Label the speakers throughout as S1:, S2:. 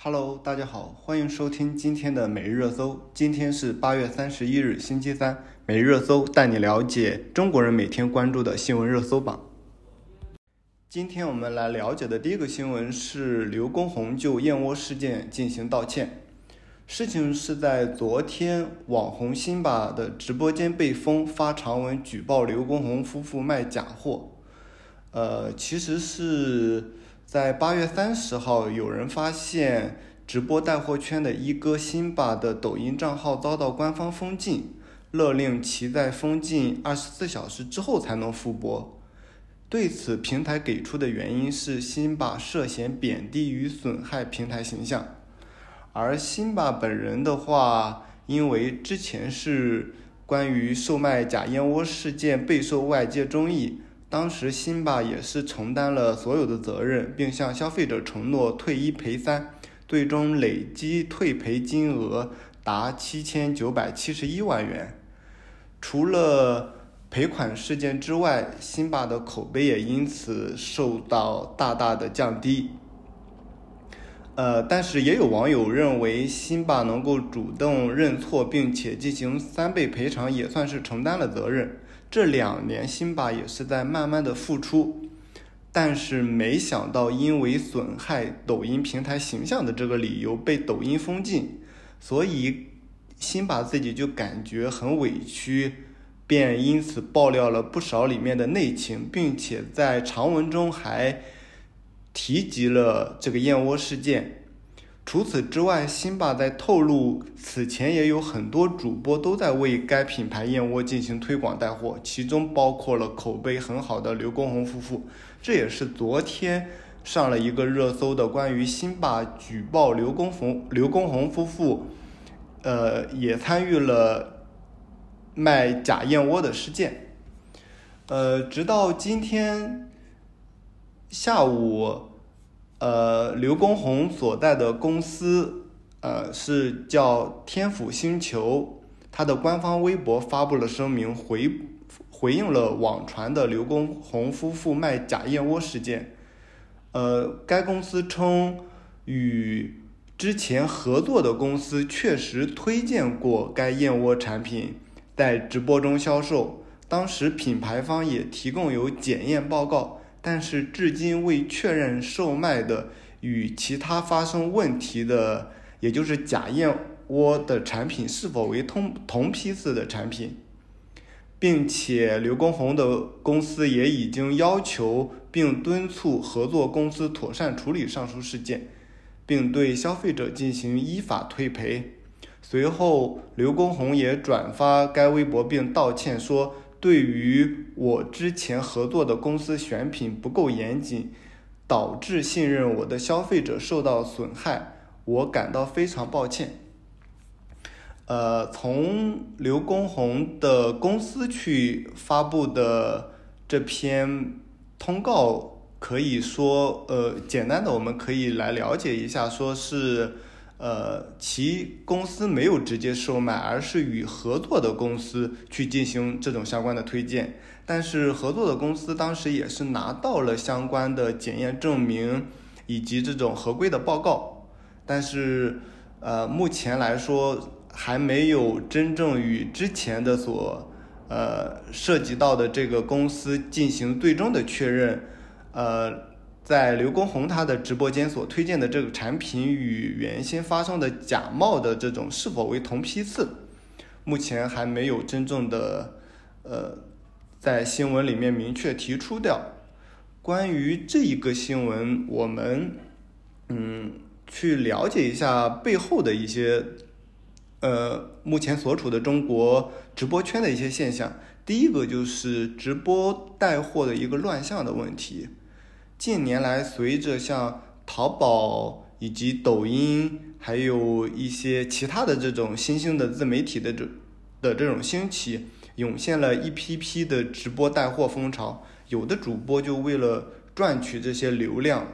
S1: Hello，大家好，欢迎收听今天的每日热搜。今天是八月三十一日，星期三。每日热搜带你了解中国人每天关注的新闻热搜榜。今天我们来了解的第一个新闻是刘畊宏就燕窝事件进行道歉。事情是在昨天，网红辛巴的直播间被封，发长文举报刘畊宏夫妇卖假货。呃，其实是。在八月三十号，有人发现直播带货圈的一哥辛巴的抖音账号遭到官方封禁，勒令其在封禁二十四小时之后才能复播。对此，平台给出的原因是辛巴涉嫌贬低与损害平台形象。而辛巴本人的话，因为之前是关于售卖假燕窝事件备受外界争议。当时辛巴也是承担了所有的责任，并向消费者承诺退一赔三，最终累计退赔金额达七千九百七十一万元。除了赔款事件之外，辛巴的口碑也因此受到大大的降低。呃，但是也有网友认为，辛巴能够主动认错，并且进行三倍赔偿，也算是承担了责任。这两年，辛巴也是在慢慢的复出，但是没想到因为损害抖音平台形象的这个理由被抖音封禁，所以辛巴自己就感觉很委屈，便因此爆料了不少里面的内情，并且在长文中还提及了这个燕窝事件。除此之外，辛巴在透露，此前也有很多主播都在为该品牌燕窝进行推广带货，其中包括了口碑很好的刘畊宏夫妇。这也是昨天上了一个热搜的关于辛巴举报刘畊宏刘畊宏夫妇，呃，也参与了卖假燕窝的事件。呃，直到今天下午。呃，刘畊宏所在的公司，呃，是叫天府星球，他的官方微博发布了声明，回回应了网传的刘畊宏夫妇卖假燕窝事件。呃，该公司称，与之前合作的公司确实推荐过该燕窝产品在直播中销售，当时品牌方也提供有检验报告。但是至今未确认售卖的与其他发生问题的，也就是假燕窝的产品是否为同同批次的产品，并且刘畊宏的公司也已经要求并敦促合作公司妥善处理上述事件，并对消费者进行依法退赔。随后，刘畊宏也转发该微博并道歉说。对于我之前合作的公司选品不够严谨，导致信任我的消费者受到损害，我感到非常抱歉。呃，从刘畊宏的公司去发布的这篇通告，可以说，呃，简单的我们可以来了解一下，说是。呃，其公司没有直接售卖，而是与合作的公司去进行这种相关的推荐。但是合作的公司当时也是拿到了相关的检验证明以及这种合规的报告。但是，呃，目前来说还没有真正与之前的所呃涉及到的这个公司进行最终的确认，呃。在刘畊宏他的直播间所推荐的这个产品与原先发生的假冒的这种是否为同批次，目前还没有真正的呃在新闻里面明确提出掉。关于这一个新闻，我们嗯去了解一下背后的一些呃目前所处的中国直播圈的一些现象。第一个就是直播带货的一个乱象的问题。近年来，随着像淘宝以及抖音，还有一些其他的这种新兴的自媒体的这的这种兴起，涌现了一批批的直播带货风潮。有的主播就为了赚取这些流量，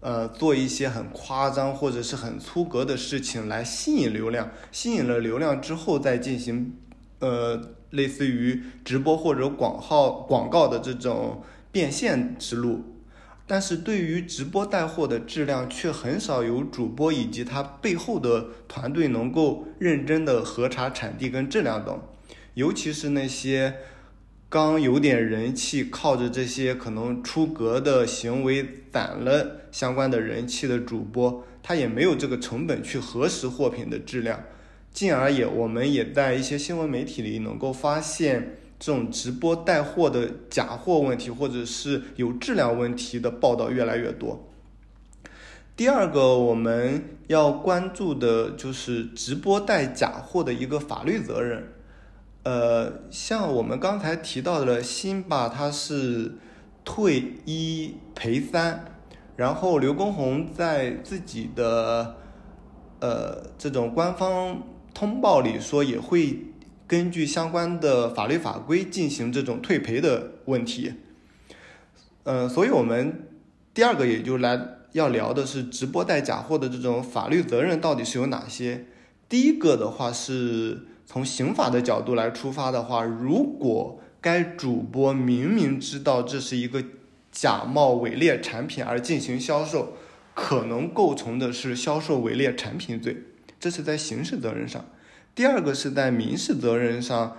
S1: 呃，做一些很夸张或者是很粗格的事情来吸引流量。吸引了流量之后，再进行呃类似于直播或者广号广告的这种变现之路。但是对于直播带货的质量，却很少有主播以及他背后的团队能够认真的核查产地跟质量等。尤其是那些刚有点人气，靠着这些可能出格的行为攒了相关的人气的主播，他也没有这个成本去核实货品的质量，进而也我们也在一些新闻媒体里能够发现。这种直播带货的假货问题，或者是有质量问题的报道越来越多。第二个我们要关注的就是直播带假货的一个法律责任。呃，像我们刚才提到的辛巴，它是退一赔三，然后刘畊宏在自己的呃这种官方通报里说也会。根据相关的法律法规进行这种退赔的问题，呃，所以我们第二个也就来要聊的是直播带假货的这种法律责任到底是有哪些。第一个的话是从刑法的角度来出发的话，如果该主播明明知道这是一个假冒伪劣产品而进行销售，可能构成的是销售伪劣产品罪，这是在刑事责任上。第二个是在民事责任上，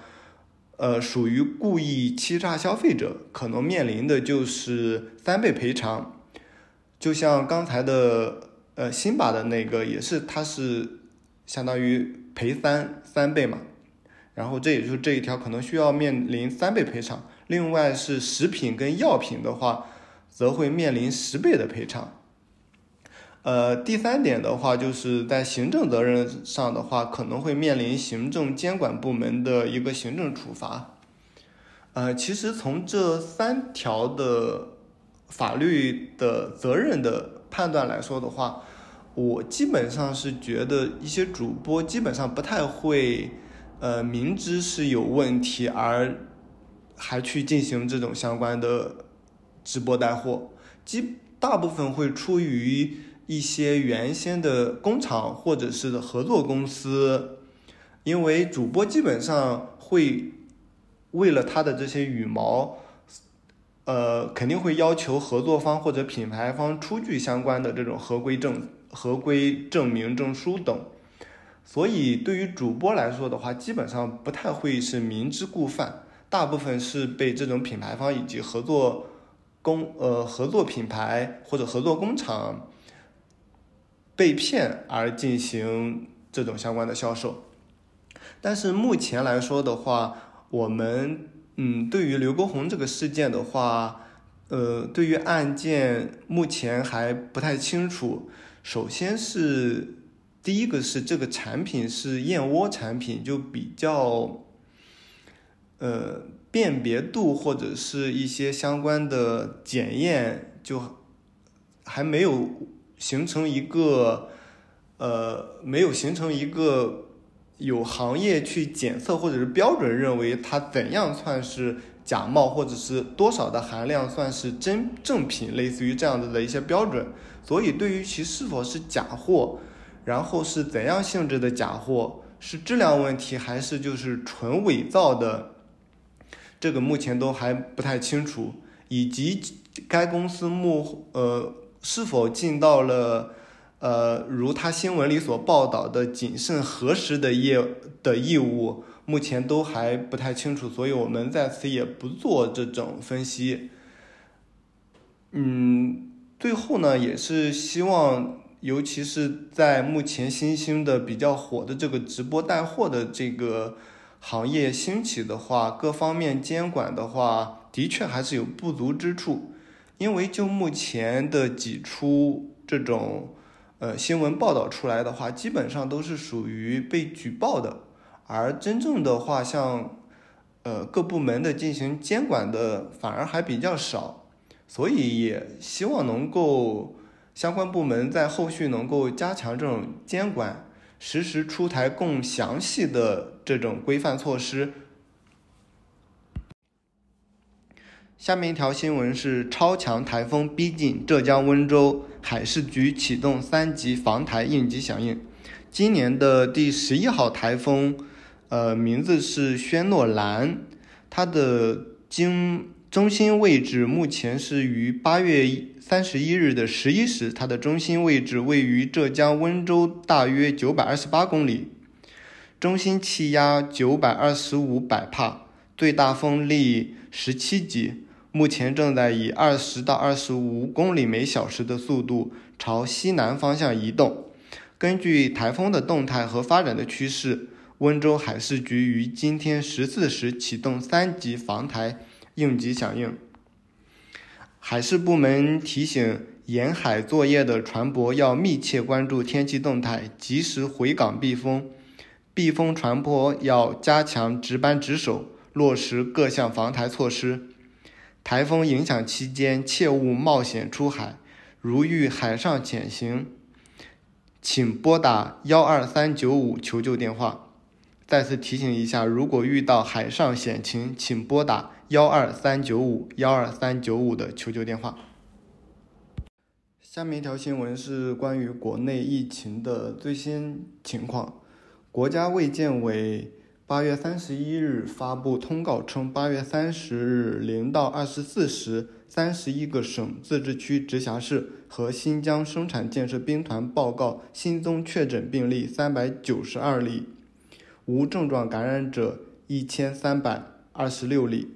S1: 呃，属于故意欺诈消费者，可能面临的就是三倍赔偿。就像刚才的呃辛巴的那个，也是它是相当于赔三三倍嘛。然后这也就是这一条可能需要面临三倍赔偿。另外是食品跟药品的话，则会面临十倍的赔偿。呃，第三点的话，就是在行政责任上的话，可能会面临行政监管部门的一个行政处罚。呃，其实从这三条的法律的责任的判断来说的话，我基本上是觉得一些主播基本上不太会，呃，明知是有问题而还去进行这种相关的直播带货，基大部分会出于。一些原先的工厂或者是合作公司，因为主播基本上会为了他的这些羽毛，呃，肯定会要求合作方或者品牌方出具相关的这种合规证、合规证明证书等。所以对于主播来说的话，基本上不太会是明知故犯，大部分是被这种品牌方以及合作工呃合作品牌或者合作工厂。被骗而进行这种相关的销售，但是目前来说的话，我们嗯，对于刘国宏这个事件的话，呃，对于案件目前还不太清楚。首先是第一个是这个产品是燕窝产品，就比较呃辨别度或者是一些相关的检验就还没有。形成一个，呃，没有形成一个有行业去检测或者是标准，认为它怎样算是假冒，或者是多少的含量算是真正品，类似于这样子的一些标准。所以，对于其是否是假货，然后是怎样性质的假货，是质量问题还是就是纯伪造的，这个目前都还不太清楚。以及该公司目呃。是否尽到了，呃，如他新闻里所报道的谨慎核实的业的义务，目前都还不太清楚，所以我们在此也不做这种分析。嗯，最后呢，也是希望，尤其是在目前新兴的比较火的这个直播带货的这个行业兴起的话，各方面监管的话，的确还是有不足之处。因为就目前的几出这种呃新闻报道出来的话，基本上都是属于被举报的，而真正的话，像呃各部门的进行监管的反而还比较少，所以也希望能够相关部门在后续能够加强这种监管，实时出台更详细的这种规范措施。下面一条新闻是：超强台风逼近浙江温州，海事局启动三级防台应急响应。今年的第十一号台风，呃，名字是轩诺兰，它的经中心位置目前是于八月三十一日的十一时，它的中心位置位于浙江温州大约九百二十八公里，中心气压九百二十五百帕，最大风力十七级，目前正在以二十到二十五公里每小时的速度朝西南方向移动。根据台风的动态和发展的趋势，温州海事局于今天十四时启动三级防台应急响应。海事部门提醒沿海作业的船舶要密切关注天气动态，及时回港避风。避风船舶要加强值班值守，落实各项防台措施。台风影响期间，切勿冒险出海。如遇海上险情，请拨打幺二三九五求救电话。再次提醒一下，如果遇到海上险情，请拨打幺二三九五幺二三九五的求救电话。下面一条新闻是关于国内疫情的最新情况。国家卫健委八月三十一日发布通告称，八月三十日零到二十四时。三十一个省、自治区、直辖市和新疆生产建设兵团报告新增确诊病例三百九十二例，无症状感染者一千三百二十六例。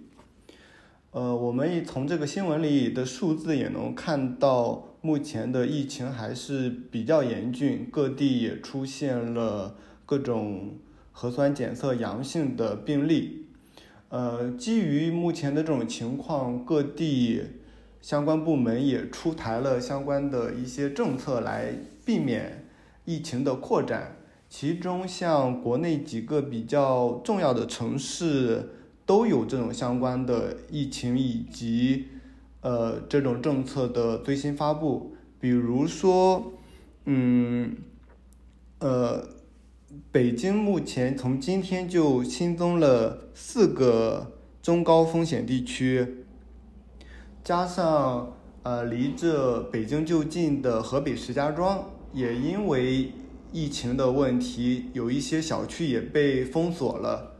S1: 呃，我们从这个新闻里的数字也能看到，目前的疫情还是比较严峻，各地也出现了各种核酸检测阳性的病例。呃，基于目前的这种情况，各地相关部门也出台了相关的一些政策来避免疫情的扩展。其中，像国内几个比较重要的城市都有这种相关的疫情以及呃这种政策的最新发布。比如说，嗯，呃。北京目前从今天就新增了四个中高风险地区，加上呃离这北京就近的河北石家庄，也因为疫情的问题，有一些小区也被封锁了，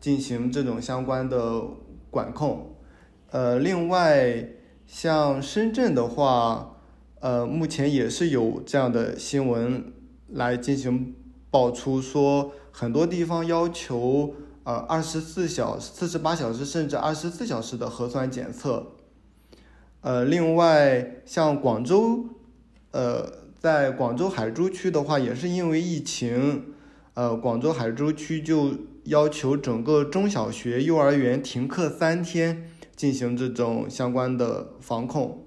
S1: 进行这种相关的管控。呃，另外像深圳的话，呃，目前也是有这样的新闻来进行。爆出说，很多地方要求呃二十四小时、四十八小时甚至二十四小时的核酸检测。呃，另外像广州，呃，在广州海珠区的话，也是因为疫情，呃，广州海珠区就要求整个中小学、幼儿园停课三天，进行这种相关的防控。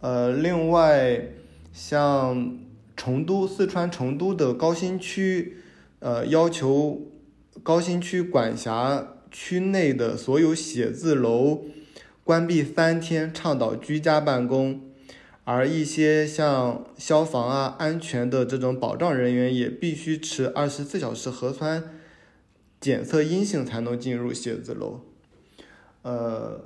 S1: 呃，另外像。成都、四川成都的高新区，呃，要求高新区管辖区内的所有写字楼关闭三天，倡导居家办公。而一些像消防啊、安全的这种保障人员，也必须持二十四小时核酸检测阴性才能进入写字楼。呃，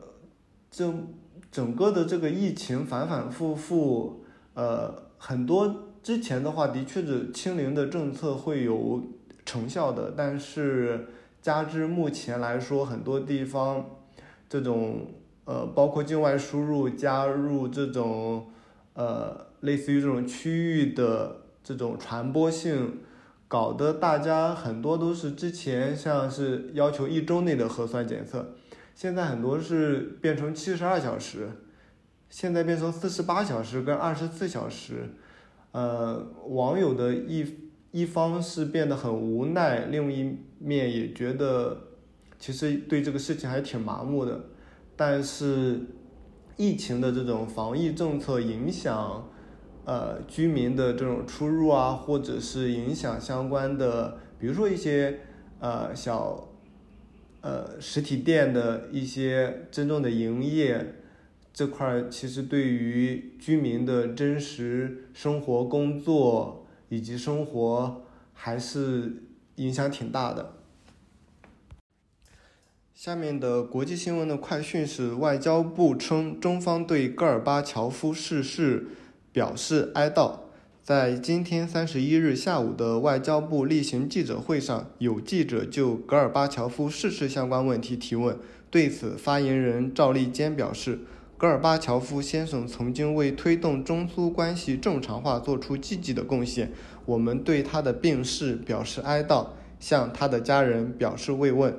S1: 整整个的这个疫情反反复复，呃，很多。之前的话，的确是清零的政策会有成效的，但是加之目前来说，很多地方这种呃，包括境外输入加入这种呃，类似于这种区域的这种传播性，搞得大家很多都是之前像是要求一周内的核酸检测，现在很多是变成七十二小时，现在变成四十八小时跟二十四小时。呃，网友的一一方是变得很无奈，另一面也觉得其实对这个事情还挺麻木的。但是疫情的这种防疫政策影响呃居民的这种出入啊，或者是影响相关的，比如说一些呃小呃实体店的一些真正的营业。这块儿其实对于居民的真实生活、工作以及生活还是影响挺大的。下面的国际新闻的快讯是：外交部称中方对戈尔巴乔夫逝世表示哀悼。在今天三十一日下午的外交部例行记者会上，有记者就戈尔巴乔夫逝世相关问题提问。对此，发言人赵立坚表示。戈尔巴乔夫先生曾经为推动中苏关系正常化做出积极的贡献，我们对他的病逝表示哀悼，向他的家人表示慰问。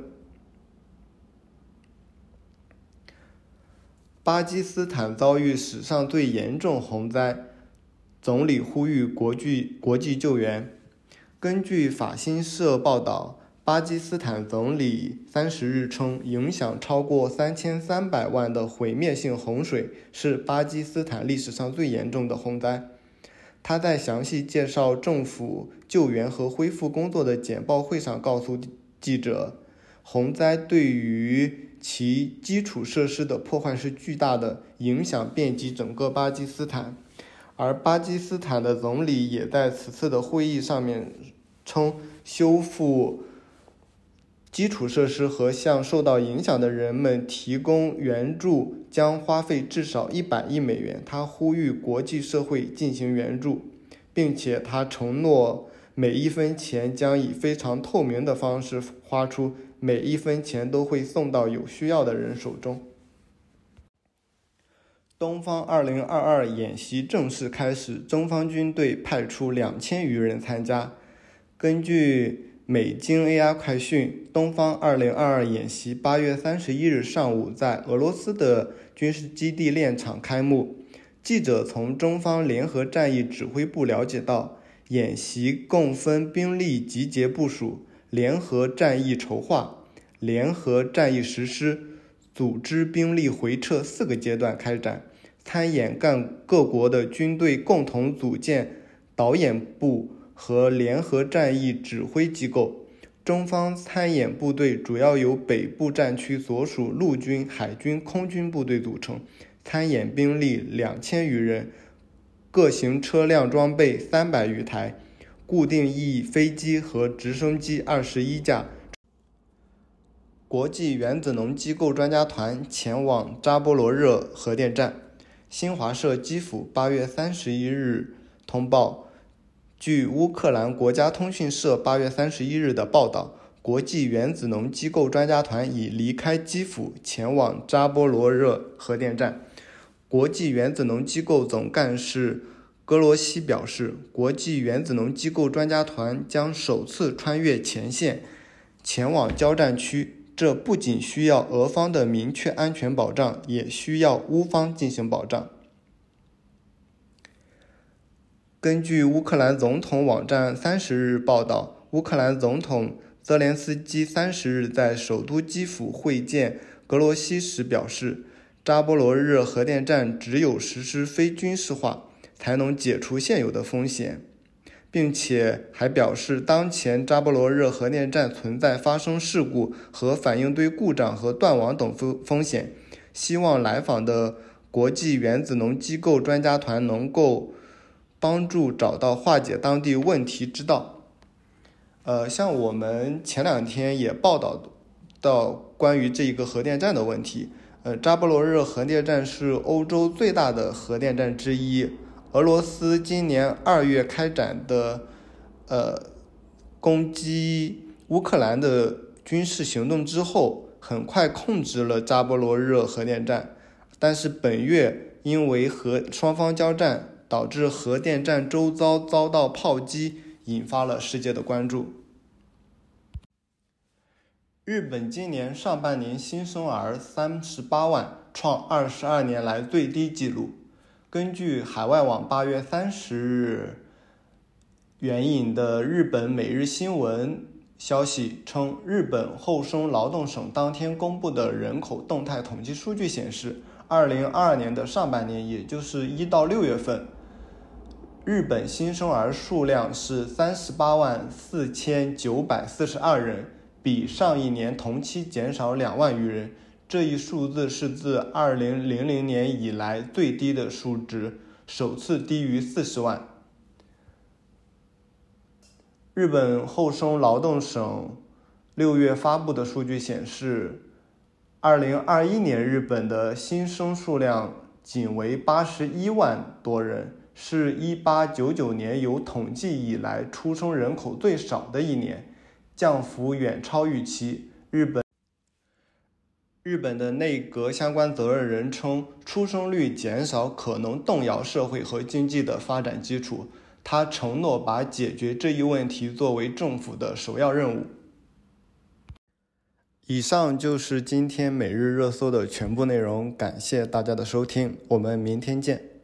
S1: 巴基斯坦遭遇史上最严重洪灾，总理呼吁国际国际救援。根据法新社报道。巴基斯坦总理三十日称，影响超过三千三百万的毁灭性洪水是巴基斯坦历史上最严重的洪灾。他在详细介绍政府救援和恢复工作的简报会上告诉记者，洪灾对于其基础设施的破坏是巨大的，影响遍及整个巴基斯坦。而巴基斯坦的总理也在此次的会议上面称，修复。基础设施和向受到影响的人们提供援助将花费至少一百亿美元。他呼吁国际社会进行援助，并且他承诺每一分钱将以非常透明的方式花出，每一分钱都会送到有需要的人手中。东方二零二二演习正式开始，中方军队派出两千余人参加。根据。美京 AI 快讯：东方二零二二演习八月三十一日上午在俄罗斯的军事基地练场开幕。记者从中方联合战役指挥部了解到，演习共分兵力集结部署、联合战役筹划、联合战役实施、组织兵力回撤四个阶段开展。参演干各国的军队共同组建导演部。和联合战役指挥机构，中方参演部队主要由北部战区所属陆军、海军、空军部队组成，参演兵力两千余人，各型车辆装备三百余台，固定翼飞机和直升机二十一架。国际原子能机构专家团前往扎波罗热核电站。新华社基辅八月三十一日通报。据乌克兰国家通讯社八月三十一日的报道，国际原子能机构专家团已离开基辅，前往扎波罗热核电站。国际原子能机构总干事格罗西表示，国际原子能机构专家团将首次穿越前线，前往交战区。这不仅需要俄方的明确安全保障，也需要乌方进行保障。根据乌克兰总统网站三十日报道，乌克兰总统泽连斯基三十日在首都基辅会见格罗西时表示，扎波罗热核电站只有实施非军事化，才能解除现有的风险，并且还表示，当前扎波罗热核电站存在发生事故和反应堆故障和断网等风风险，希望来访的国际原子能机构专家团能够。帮助找到化解当地问题之道。呃，像我们前两天也报道到关于这一个核电站的问题。呃，扎波罗热核电站是欧洲最大的核电站之一。俄罗斯今年二月开展的呃攻击乌克兰的军事行动之后，很快控制了扎波罗热核电站。但是本月因为和双方交战。导致核电站周遭遭到炮击，引发了世界的关注。日本今年上半年新生儿三十八万，创二十二年来最低纪录。根据海外网八月三十日援引的日本每日新闻消息称，日本厚生劳动省当天公布的人口动态统计数据显示，二零二二年的上半年，也就是一到六月份。日本新生儿数量是三十八万四千九百四十二人，比上一年同期减少两万余人。这一数字是自二零零零年以来最低的数值，首次低于四十万。日本厚生劳动省六月发布的数据显示，二零二一年日本的新生数量仅为八十一万多人。是一八九九年有统计以来出生人口最少的一年，降幅远超预期。日本日本的内阁相关责任人称，出生率减少可能动摇社会和经济的发展基础。他承诺把解决这一问题作为政府的首要任务。以上就是今天每日热搜的全部内容，感谢大家的收听，我们明天见。